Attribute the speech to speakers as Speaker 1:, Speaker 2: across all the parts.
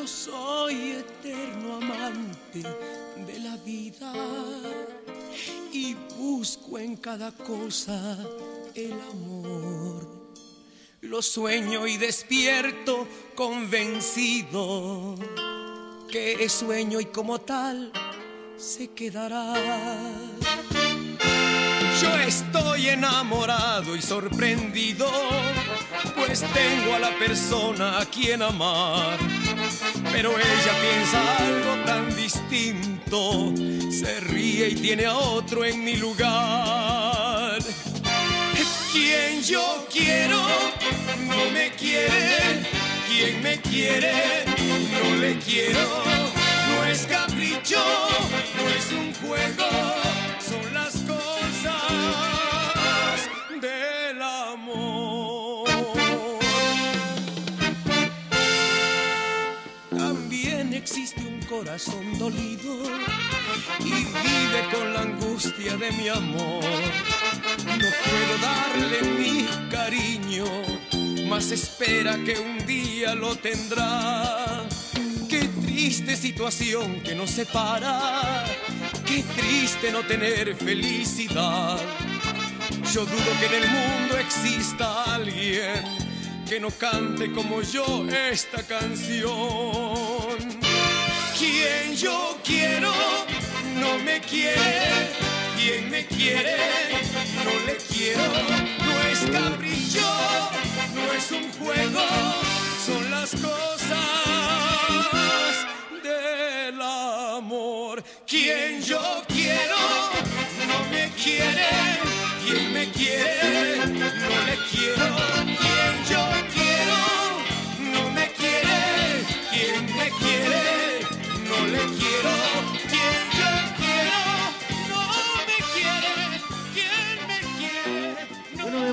Speaker 1: Yo soy eterno amante de la vida y busco en cada cosa el amor. Lo sueño y despierto convencido que es sueño y como tal se quedará. Yo estoy enamorado y sorprendido, pues tengo a la persona a quien amar. Pero ella piensa algo tan distinto, se ríe y tiene a otro en mi lugar. Quien yo quiero no me quiere, quien me quiere no le quiero. No es capricho, no es un juego, son las corazón dolido y vive con la angustia de mi amor. No puedo darle mi cariño, mas espera que un día lo tendrá. Qué triste situación que nos separa, qué triste no tener felicidad. Yo dudo que en el mundo exista alguien que no cante como yo esta canción. Quien yo quiero no me quiere, quien me quiere no le quiero. No es capricho, no es un juego, son las cosas del amor. Quien yo quiero no me quiere, quien me quiere no le quiero.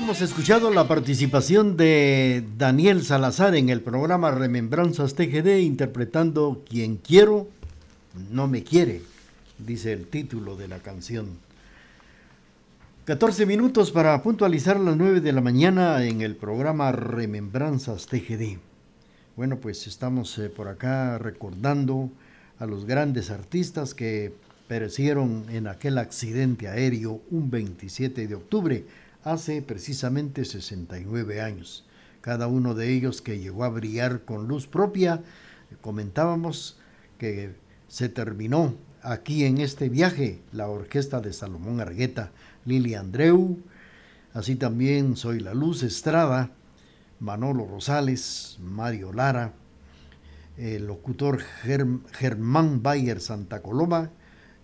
Speaker 2: Hemos escuchado la participación de Daniel Salazar en el programa Remembranzas TGD interpretando Quien quiero no me quiere, dice el título de la canción. 14 minutos para puntualizar las 9 de la mañana en el programa Remembranzas TGD. Bueno, pues estamos eh, por acá recordando a los grandes artistas que perecieron en aquel accidente aéreo un 27 de octubre, hace precisamente 69 años. Cada uno de ellos que llegó a brillar con luz propia, comentábamos que se terminó aquí en este viaje la orquesta de Salomón Argueta, Lili Andreu, así también Soy la Luz Estrada, Manolo Rosales, Mario Lara, el locutor Germán Bayer Santa Coloma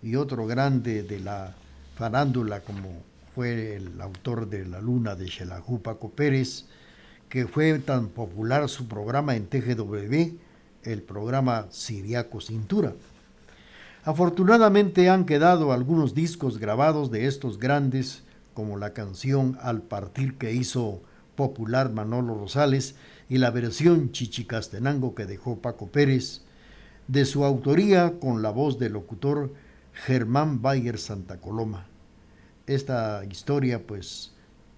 Speaker 2: y otro grande de la farándula como fue el autor de La Luna de Xelajú, Paco Pérez, que fue tan popular su programa en TGW, el programa Siriaco Cintura. Afortunadamente han quedado algunos discos grabados de estos grandes, como la canción Al partir que hizo popular Manolo Rosales y la versión Chichicastenango que dejó Paco Pérez, de su autoría con la voz del locutor Germán Bayer Santa Coloma. Esta historia, pues,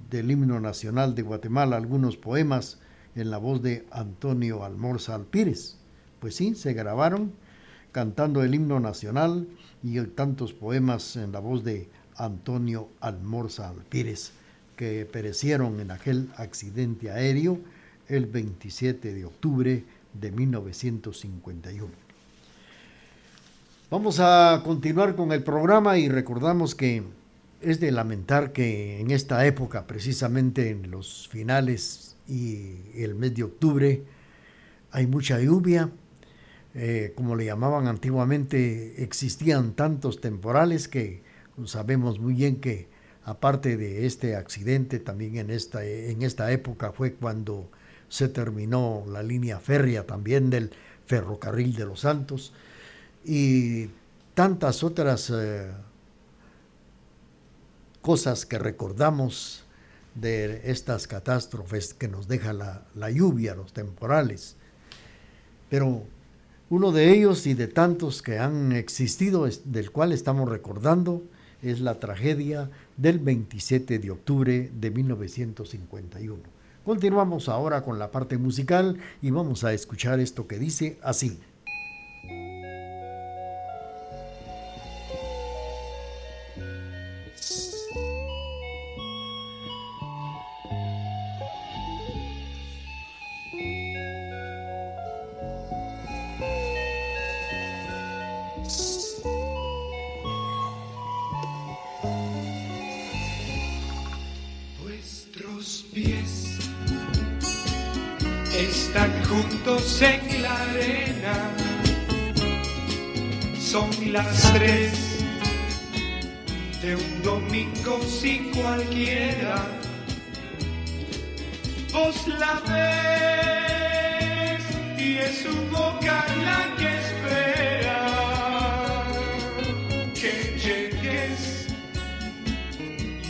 Speaker 2: del himno nacional de Guatemala, algunos poemas en la voz de Antonio Almorza Alpírez. Pues sí, se grabaron cantando el himno nacional y tantos poemas en la voz de Antonio Almorza Alpírez, que perecieron en aquel accidente aéreo el 27 de octubre de 1951. Vamos a continuar con el programa y recordamos que es de lamentar que en esta época, precisamente en los finales y el mes de octubre, hay mucha lluvia, eh, como le llamaban antiguamente, existían tantos temporales que sabemos muy bien que aparte de este accidente, también en esta, en esta época fue cuando se terminó la línea férrea también del ferrocarril de los Santos y tantas otras eh, cosas que recordamos de estas catástrofes que nos deja la, la lluvia, los temporales. Pero uno de ellos y de tantos que han existido, del cual estamos recordando, es la tragedia del 27 de octubre de 1951. Continuamos ahora con la parte musical y vamos a escuchar esto que dice así.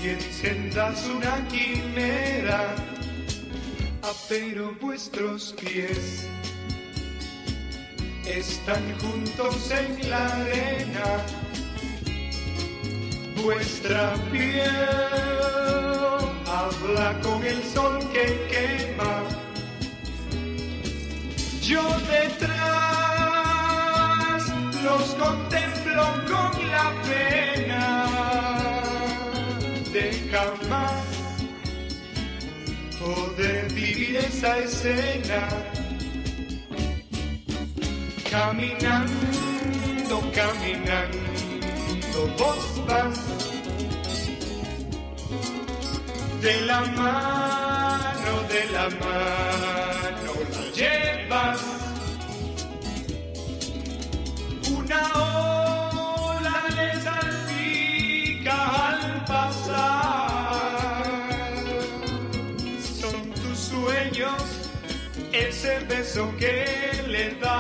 Speaker 3: Y encendas una quimera pero vuestros pies están juntos en la arena. Vuestra piel habla con el sol que quema. Yo detrás los contemplo con la pena jamás poder vivir esa escena. Caminando, caminando, vos vas de la mano, de la mano la llevas. Una ola beso que le das.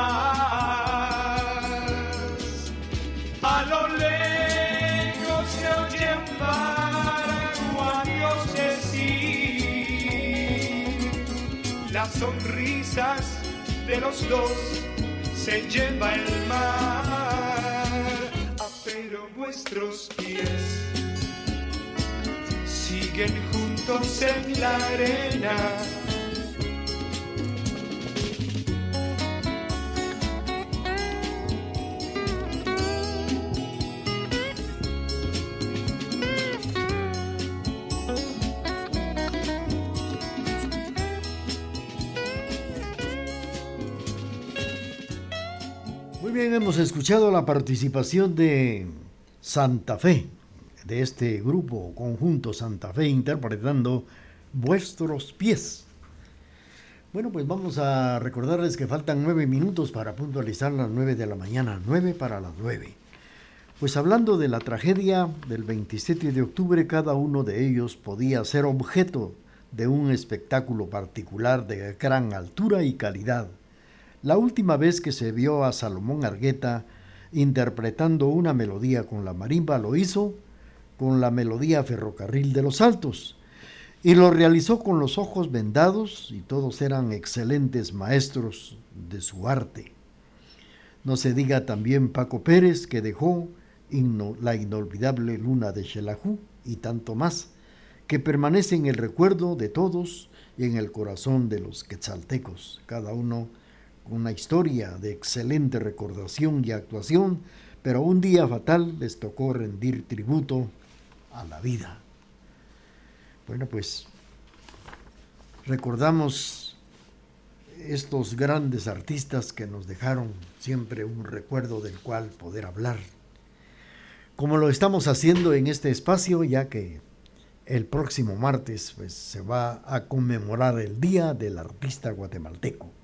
Speaker 3: A lo lejos se oyen paraguayos decir las sonrisas de los dos se lleva el mar, pero vuestros pies. Siguen juntos en la arena
Speaker 2: hemos escuchado la participación de Santa Fe, de este grupo conjunto Santa Fe interpretando Vuestros pies. Bueno, pues vamos a recordarles que faltan nueve minutos para puntualizar las nueve de la mañana, nueve para las nueve. Pues hablando de la tragedia del 27 de octubre, cada uno de ellos podía ser objeto de un espectáculo particular de gran altura y calidad la última vez que se vio a Salomón Argueta interpretando una melodía con la marimba lo hizo con la melodía Ferrocarril de los Altos y lo realizó con los ojos vendados y todos eran excelentes maestros de su arte. No se diga también Paco Pérez que dejó la inolvidable luna de Xelajú y tanto más, que permanece en el recuerdo de todos y en el corazón de los quetzaltecos, cada uno una historia de excelente recordación y actuación, pero un día fatal les tocó rendir tributo a la vida. Bueno, pues recordamos estos grandes artistas que nos dejaron siempre un recuerdo del cual poder hablar. Como lo estamos haciendo en este espacio, ya que el próximo martes pues, se va a conmemorar el Día del Artista Guatemalteco.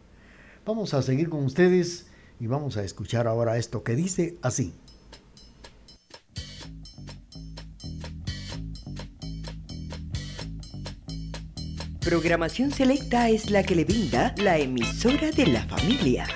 Speaker 2: Vamos a seguir con ustedes y vamos a escuchar ahora esto que dice así.
Speaker 4: Programación selecta es la que le brinda la emisora de la familia.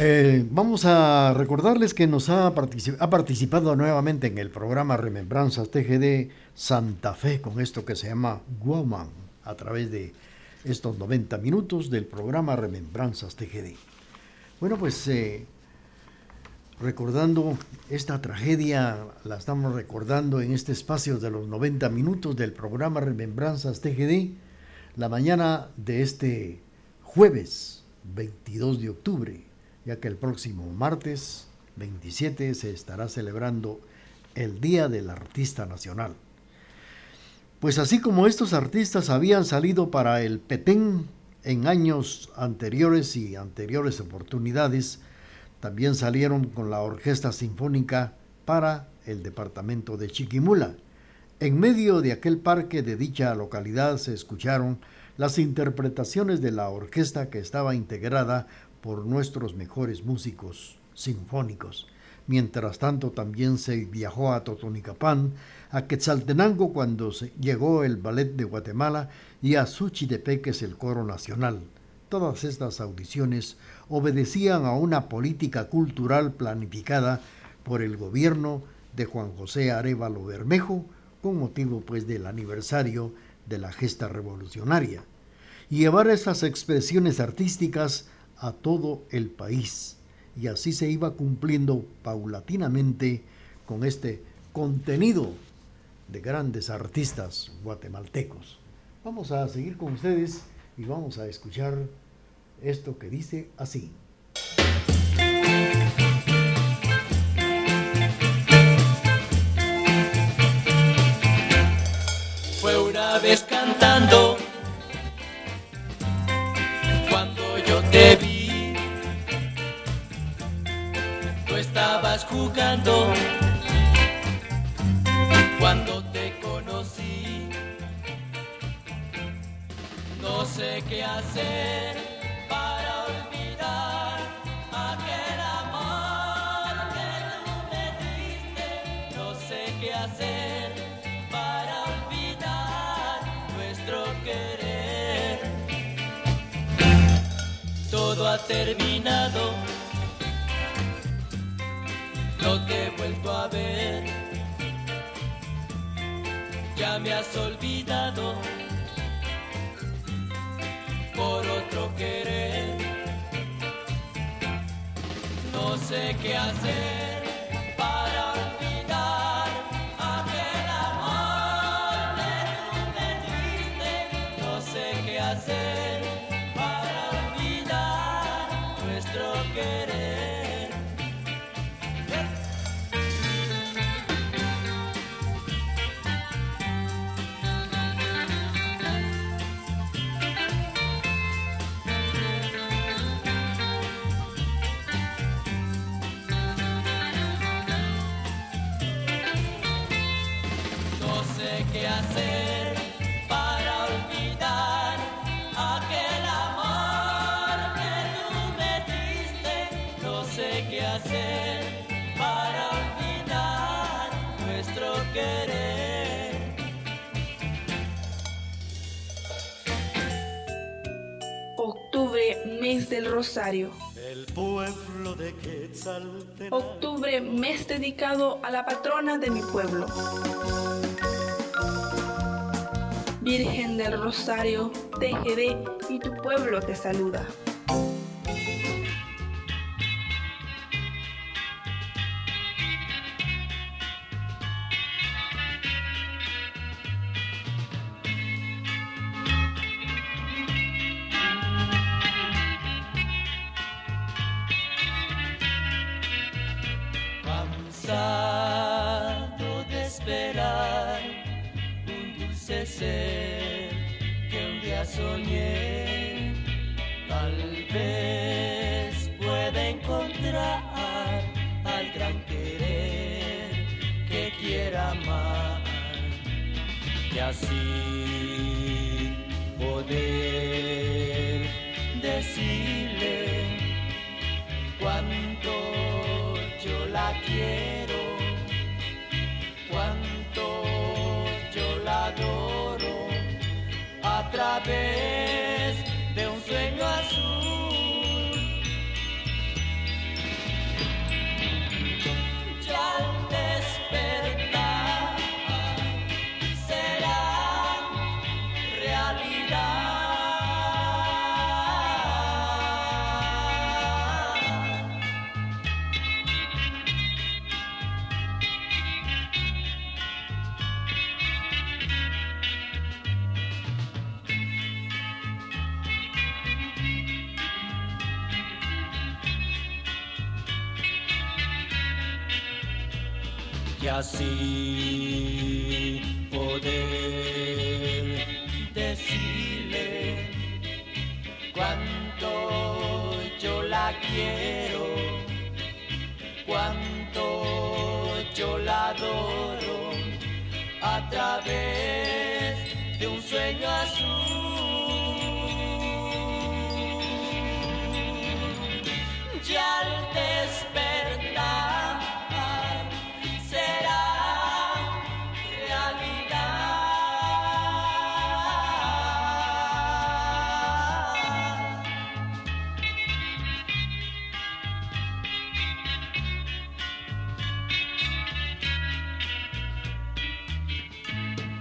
Speaker 2: Eh, vamos a recordarles que nos ha, partici- ha participado nuevamente en el programa Remembranzas TGD Santa Fe con esto que se llama Woman a través de estos 90 minutos del programa Remembranzas TGD. Bueno, pues eh, recordando esta tragedia, la estamos recordando en este espacio de los 90 minutos del programa Remembranzas TGD, la mañana de este jueves 22 de octubre, ya que el próximo martes 27 se estará celebrando el Día del Artista Nacional. Pues así como estos artistas habían salido para el Petén en años anteriores y anteriores oportunidades, también salieron con la Orquesta Sinfónica para el departamento de Chiquimula. En medio de aquel parque de dicha localidad se escucharon las interpretaciones de la orquesta que estaba integrada por nuestros mejores músicos sinfónicos. Mientras tanto, también se viajó a Totonicapán, a Quetzaltenango cuando llegó el Ballet de Guatemala y a Suchitepeques el Coro Nacional. Todas estas audiciones obedecían a una política cultural planificada por el gobierno de Juan José Arevalo Bermejo con motivo pues del aniversario de la gesta revolucionaria llevar esas expresiones artísticas a todo el país. Y así se iba cumpliendo paulatinamente con este contenido de grandes artistas guatemaltecos. Vamos a seguir con ustedes y vamos a escuchar esto que dice así.
Speaker 5: Fue una vez cantando jugando cuando te conocí. No sé qué hacer para olvidar aquel amor que tú me diste. No sé qué hacer para olvidar nuestro querer. Todo ha terminado. He vuelto a ver. Ya me has olvidado por otro querer. No sé qué hacer para olvidar aquel amor. No sé qué hacer para olvidar nuestro querer.
Speaker 6: Rosario.
Speaker 7: El pueblo de.
Speaker 6: Octubre, mes dedicado a la patrona de mi pueblo. Virgen del Rosario, TGD y tu pueblo te saluda.
Speaker 5: Vez pueda encontrar al gran querer que quiera amar. Y así poder decirle cuánto yo la quiero, cuánto yo la adoro a través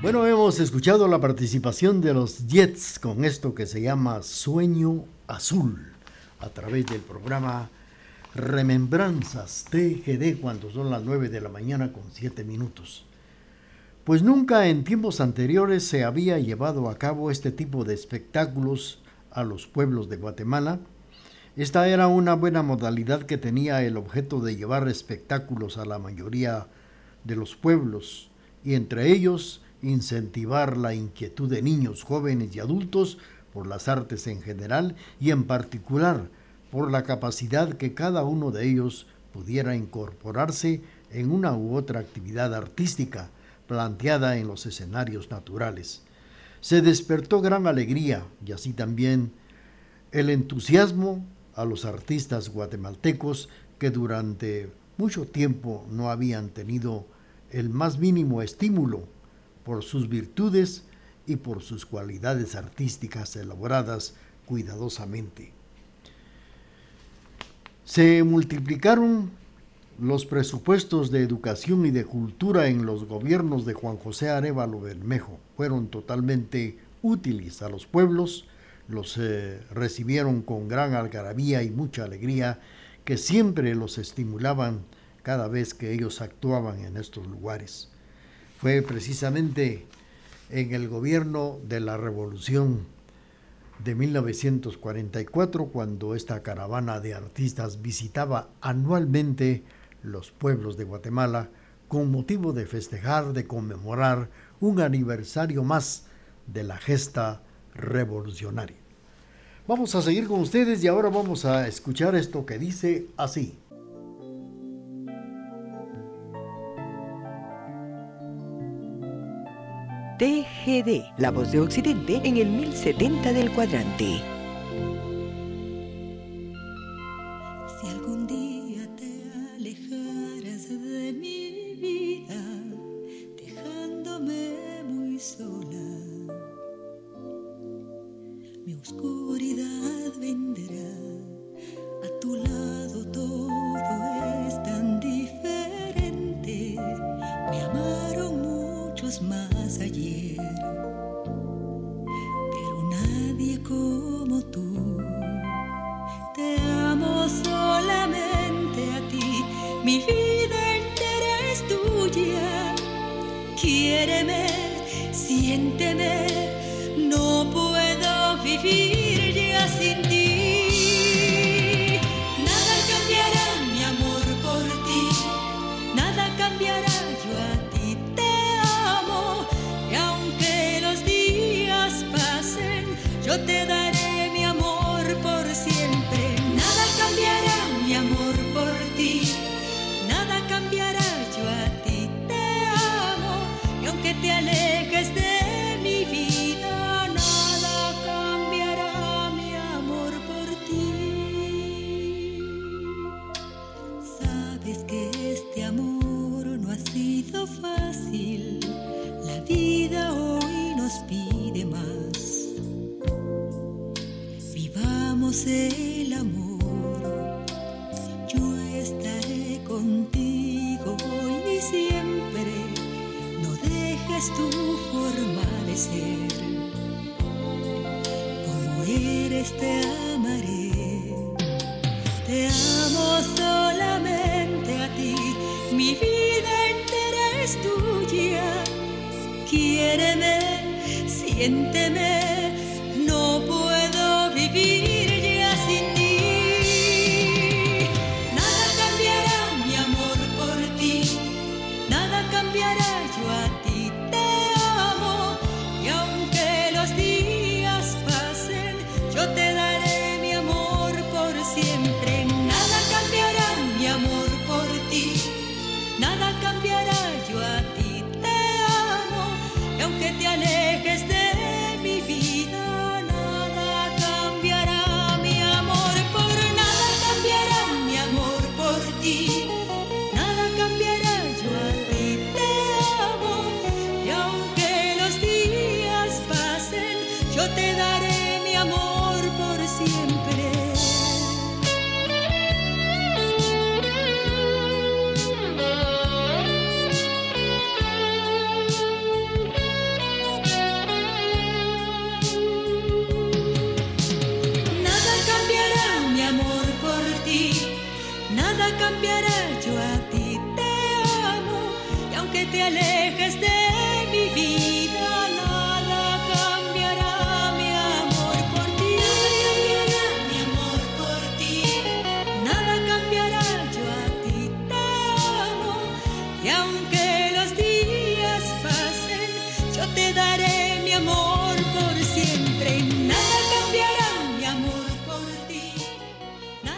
Speaker 2: Bueno, hemos escuchado la participación de los Jets con esto que se llama Sueño Azul a través del programa Remembranzas TGD cuando son las 9 de la mañana con 7 minutos. Pues nunca en tiempos anteriores se había llevado a cabo este tipo de espectáculos a los pueblos de Guatemala. Esta era una buena modalidad que tenía el objeto de llevar espectáculos a la mayoría de los pueblos y entre ellos incentivar la inquietud de niños, jóvenes y adultos por las artes en general y en particular por la capacidad que cada uno de ellos pudiera incorporarse en una u otra actividad artística planteada en los escenarios naturales. Se despertó gran alegría y así también el entusiasmo a los artistas guatemaltecos que durante mucho tiempo no habían tenido el más mínimo estímulo por sus virtudes y por sus cualidades artísticas elaboradas cuidadosamente. Se multiplicaron los presupuestos de educación y de cultura en los gobiernos de Juan José Arevalo Bermejo. Fueron totalmente útiles a los pueblos, los eh, recibieron con gran algarabía y mucha alegría que siempre los estimulaban cada vez que ellos actuaban en estos lugares. Fue precisamente en el gobierno de la Revolución de 1944 cuando esta caravana de artistas visitaba anualmente los pueblos de Guatemala con motivo de festejar, de conmemorar un aniversario más de la gesta revolucionaria. Vamos a seguir con ustedes y ahora vamos a escuchar esto que dice así.
Speaker 4: TGD, la voz de Occidente en el 1070 del cuadrante.
Speaker 8: Siénteme, no Quiéreme, siénteme, no puedo vivir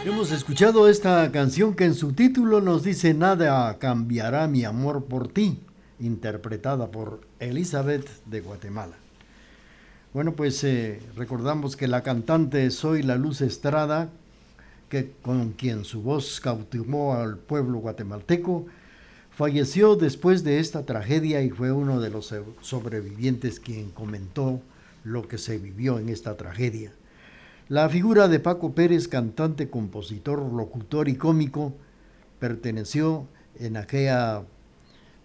Speaker 2: Hemos escuchado esta canción que en su título nos dice Nada cambiará mi amor por ti, interpretada por Elizabeth de Guatemala. Bueno, pues eh, recordamos que la cantante Soy la Luz Estrada, que con quien su voz cautivó al pueblo guatemalteco, falleció después de esta tragedia y fue uno de los sobrevivientes quien comentó lo que se vivió en esta tragedia. La figura de Paco Pérez, cantante, compositor, locutor y cómico, perteneció en aquella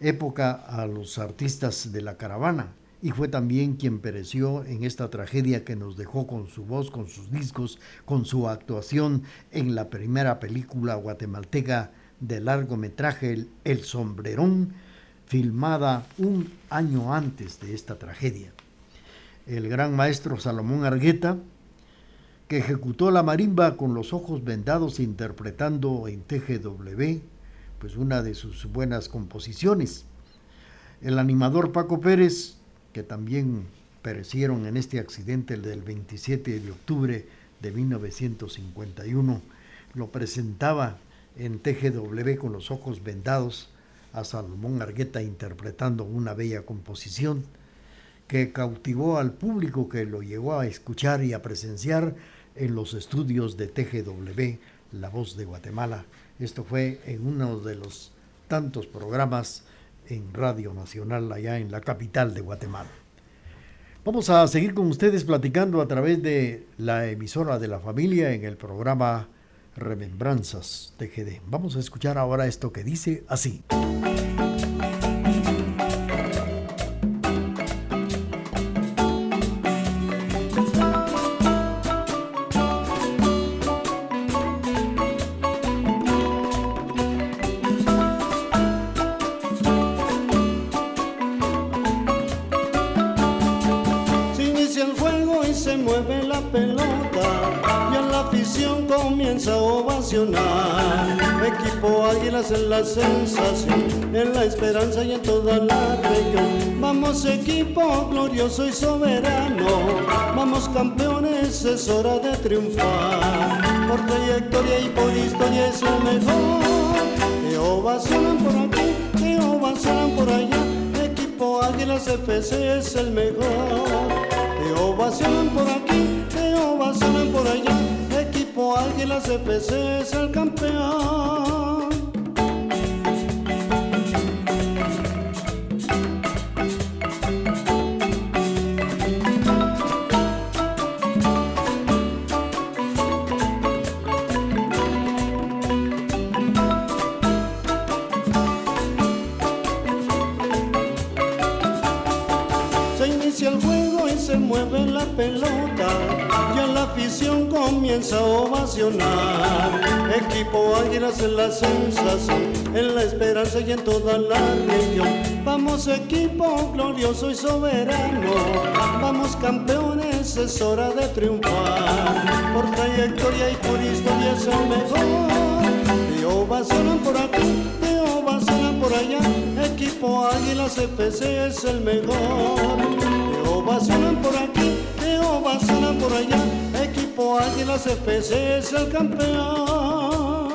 Speaker 2: época a los artistas de la caravana y fue también quien pereció en esta tragedia que nos dejó con su voz, con sus discos, con su actuación en la primera película guatemalteca de largometraje El, El Sombrerón, filmada un año antes de esta tragedia. El gran maestro Salomón Argueta, que ejecutó la marimba con los ojos vendados interpretando en TGW, pues una de sus buenas composiciones. El animador Paco Pérez, que también perecieron en este accidente el del 27 de octubre de 1951, lo presentaba en TGW con los ojos vendados a Salomón Argueta interpretando una bella composición que cautivó al público que lo llegó a escuchar y a presenciar en los estudios de TGW, La Voz de Guatemala. Esto fue en uno de los tantos programas en Radio Nacional allá en la capital de Guatemala. Vamos a seguir con ustedes platicando a través de la emisora de la familia en el programa Remembranzas TGD. Vamos a escuchar ahora esto que dice así.
Speaker 7: Equipo glorioso y soberano. Vamos campeones, es hora de triunfar. Por trayectoria y por historia es el mejor. Te ovacionan por aquí, te ovacionan por allá. Equipo Águilas FC es el mejor. Te ovacionan por aquí, te ovacionan por allá. Equipo Águilas FC es el campeón. Equipo Águilas en la sensación, en la esperanza y en toda la región. Vamos equipo glorioso y soberano. Vamos campeones, es hora de triunfar. Por trayectoria y por historia es el mejor. Te ovacionan por aquí, te ovacionan por allá. Equipo Águilas FC es el mejor. Te ovacionan por aquí, te ovacionan por allá. Equipo Águilas FC es el campeón.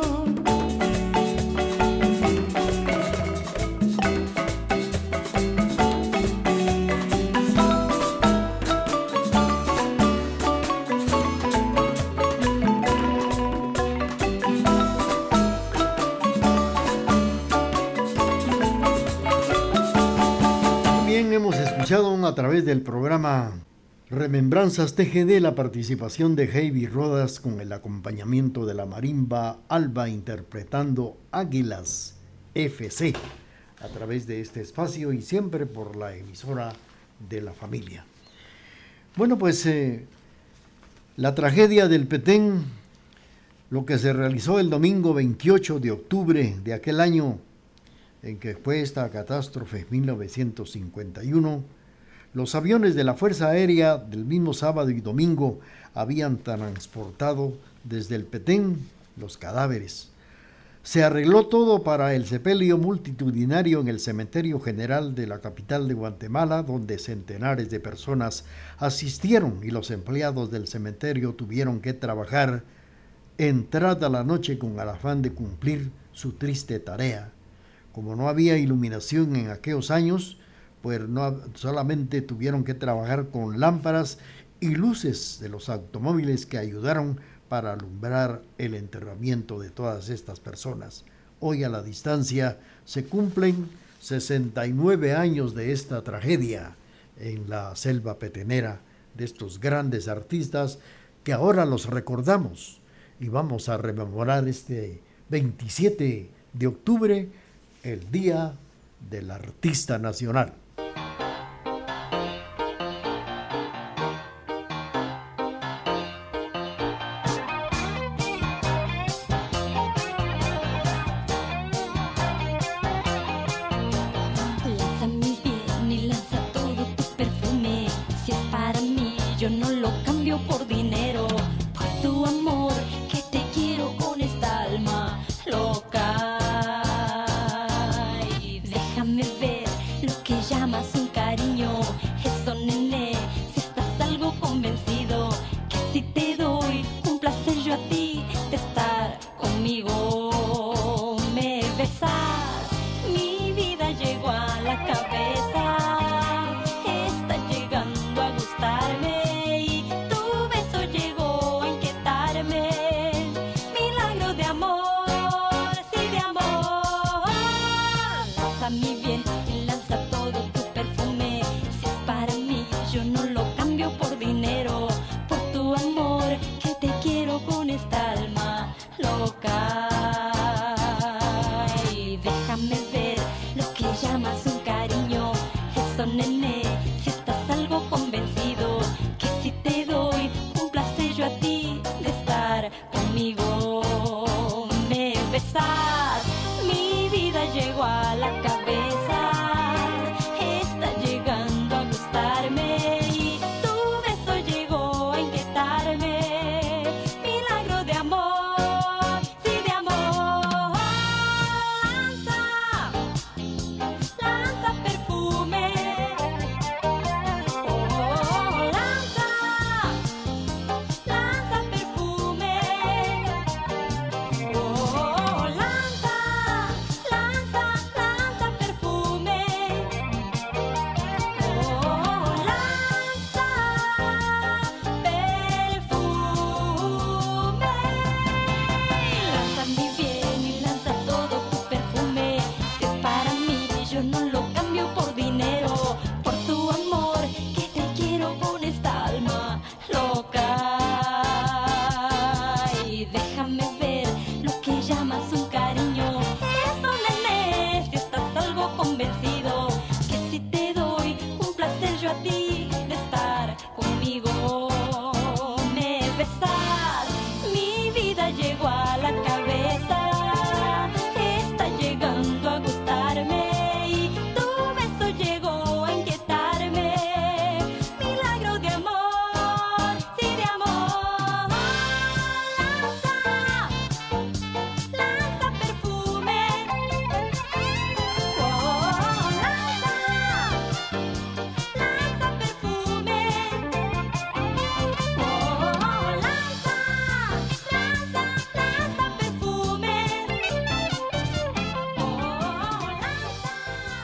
Speaker 2: También hemos escuchado a través del programa Remembranzas TGD la participación de Heavy Rodas con el acompañamiento de la marimba Alba interpretando Águilas FC a través de este espacio y siempre por la emisora de la familia. Bueno, pues eh, la tragedia del Petén, lo que se realizó el domingo 28 de octubre de aquel año en que fue esta catástrofe 1951, los aviones de la Fuerza Aérea del mismo sábado y domingo habían transportado desde el Petén los cadáveres. Se arregló todo para el sepelio multitudinario en el Cementerio General de la capital de Guatemala, donde centenares de personas asistieron y los empleados del cementerio tuvieron que trabajar entrada la noche con el afán de cumplir su triste tarea. Como no había iluminación en aquellos años, pues no, solamente tuvieron que trabajar con lámparas y luces de los automóviles que ayudaron para alumbrar el enterramiento de todas estas personas. Hoy a la distancia se cumplen 69 años de esta tragedia en la selva petenera de estos grandes artistas que ahora los recordamos y vamos a rememorar este 27 de octubre el Día del Artista Nacional.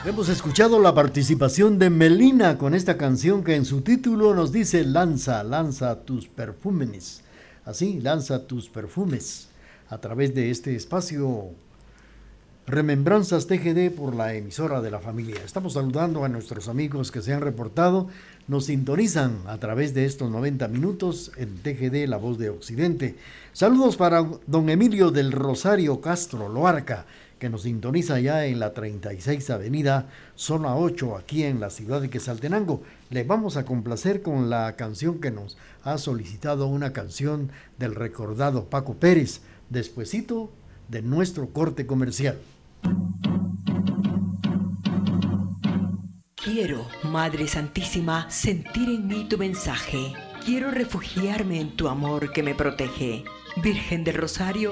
Speaker 2: Hemos escuchado la participación de Melina con esta canción que en su título nos dice Lanza, lanza tus perfumes. Así, lanza tus perfumes a través de este espacio Remembranzas TGD por la emisora de la familia. Estamos saludando a nuestros amigos que se han reportado, nos sintonizan a través de estos 90 minutos en TGD La Voz de Occidente. Saludos para don Emilio del Rosario Castro Loarca que nos sintoniza ya en la 36 Avenida, zona 8, aquí en la ciudad de Quesaltenango. Les vamos a complacer con la canción que nos ha solicitado una canción del recordado Paco Pérez, despuesito de nuestro corte comercial.
Speaker 4: Quiero, Madre Santísima, sentir en mí tu mensaje. Quiero refugiarme en tu amor que me protege. Virgen del Rosario,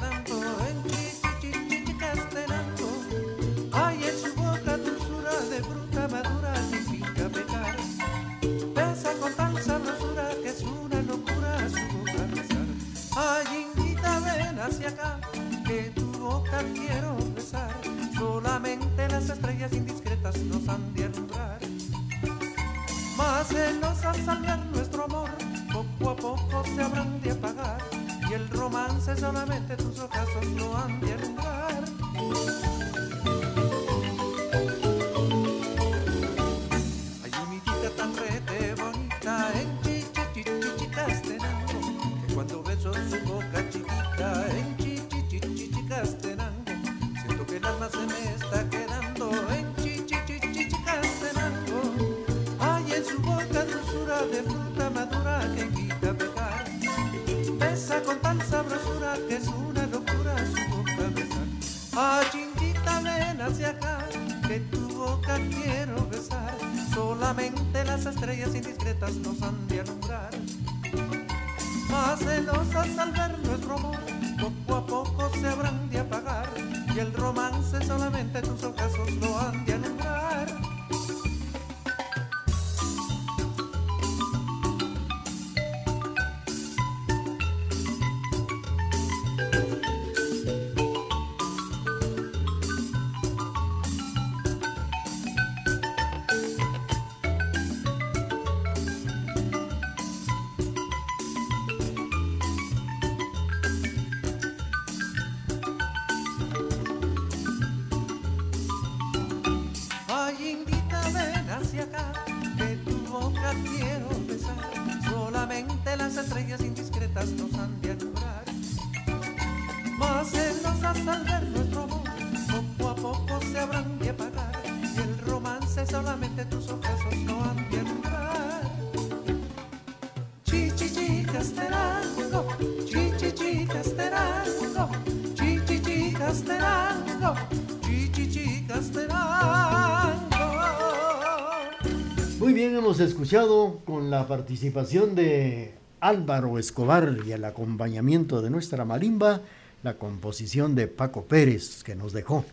Speaker 2: escuchado con la participación de Álvaro Escobar y el acompañamiento de nuestra marimba la composición de Paco Pérez que nos dejó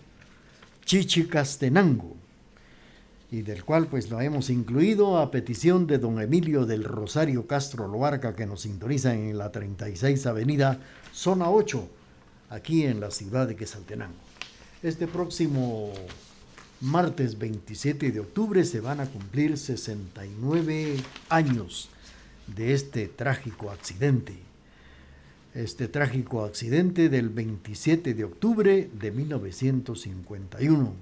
Speaker 2: Chichi Castenango y del cual pues lo hemos incluido a petición de don Emilio del Rosario Castro Loarca que nos sintoniza en la 36 Avenida Zona 8 aquí en la ciudad de Quesaltenango. Este próximo martes 27 de octubre se van a cumplir 69 años de este trágico accidente. Este trágico accidente del 27 de octubre de 1951.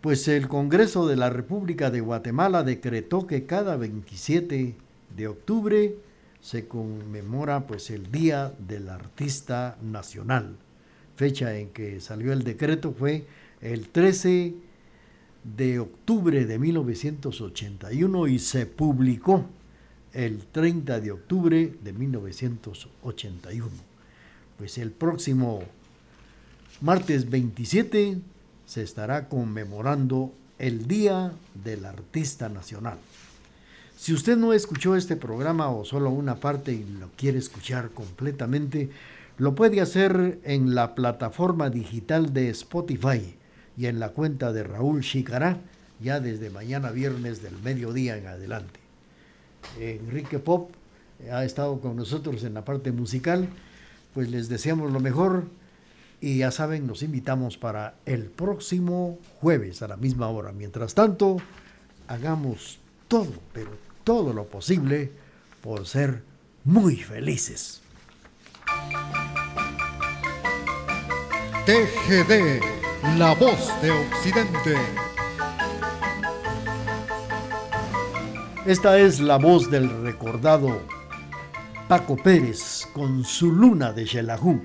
Speaker 2: Pues el Congreso de la República de Guatemala decretó que cada 27 de octubre se conmemora pues el Día del Artista Nacional. Fecha en que salió el decreto fue el 13 de octubre de 1981 y se publicó el 30 de octubre de 1981. Pues el próximo martes 27 se estará conmemorando el Día del Artista Nacional. Si usted no escuchó este programa o solo una parte y lo quiere escuchar completamente, lo puede hacer en la plataforma digital de Spotify y en la cuenta de Raúl Chicará ya desde mañana viernes del mediodía en adelante. Enrique Pop ha estado con nosotros en la parte musical, pues les deseamos lo mejor y ya saben, nos invitamos para el próximo jueves a la misma hora. Mientras tanto, hagamos todo, pero todo lo posible por ser muy felices.
Speaker 9: TGD, la voz de Occidente.
Speaker 2: Esta es la voz del recordado Paco Pérez con su luna de Xelajú.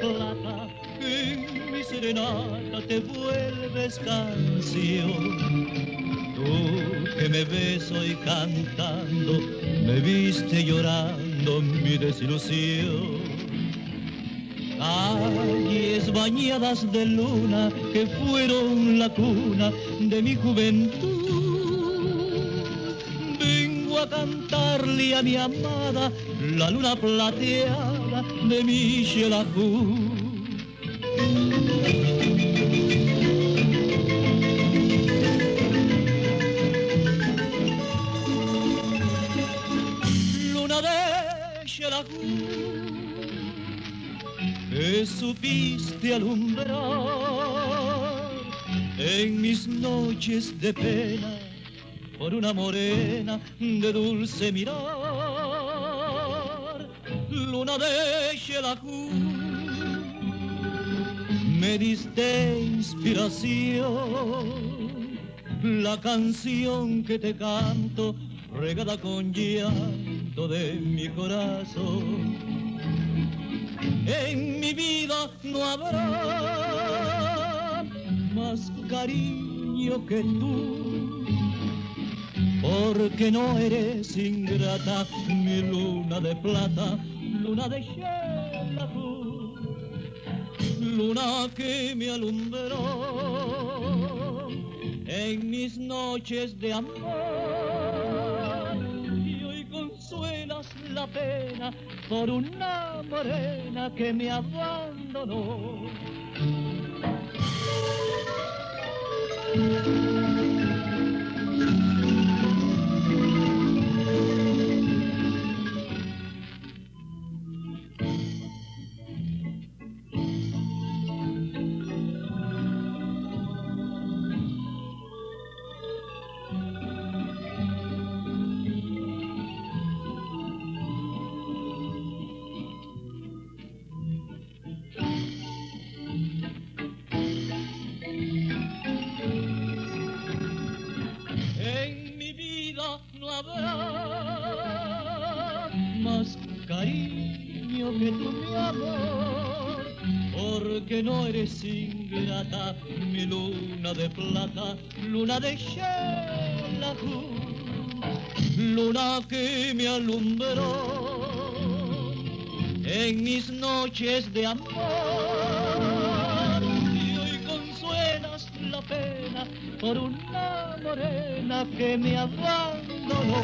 Speaker 10: plata, en mi serenata te vuelves canción. Tú que me ves hoy cantando, me viste llorando mi desilusión. Calles bañadas de luna que fueron la cuna de mi juventud. Vengo a cantarle a mi amada la luna plateada de mi Xelajú. Luna de Xelajú que supiste alumbrar en mis noches de pena por una morena de dulce mirar. Xelajú, me diste inspiración, la canción que te canto regada con llanto de mi corazón. En mi vida no habrá más cariño que tú, porque no eres ingrata, mi luna de plata, luna de Xelajú, luna que me alumbró en mis noches de amor y hoy consuelas la pena por una morena que me abandonó. Plata, luna de Xelajú, luna que me alumbró en mis noches de amor y hoy consuelas la pena por una morena que me abandonó.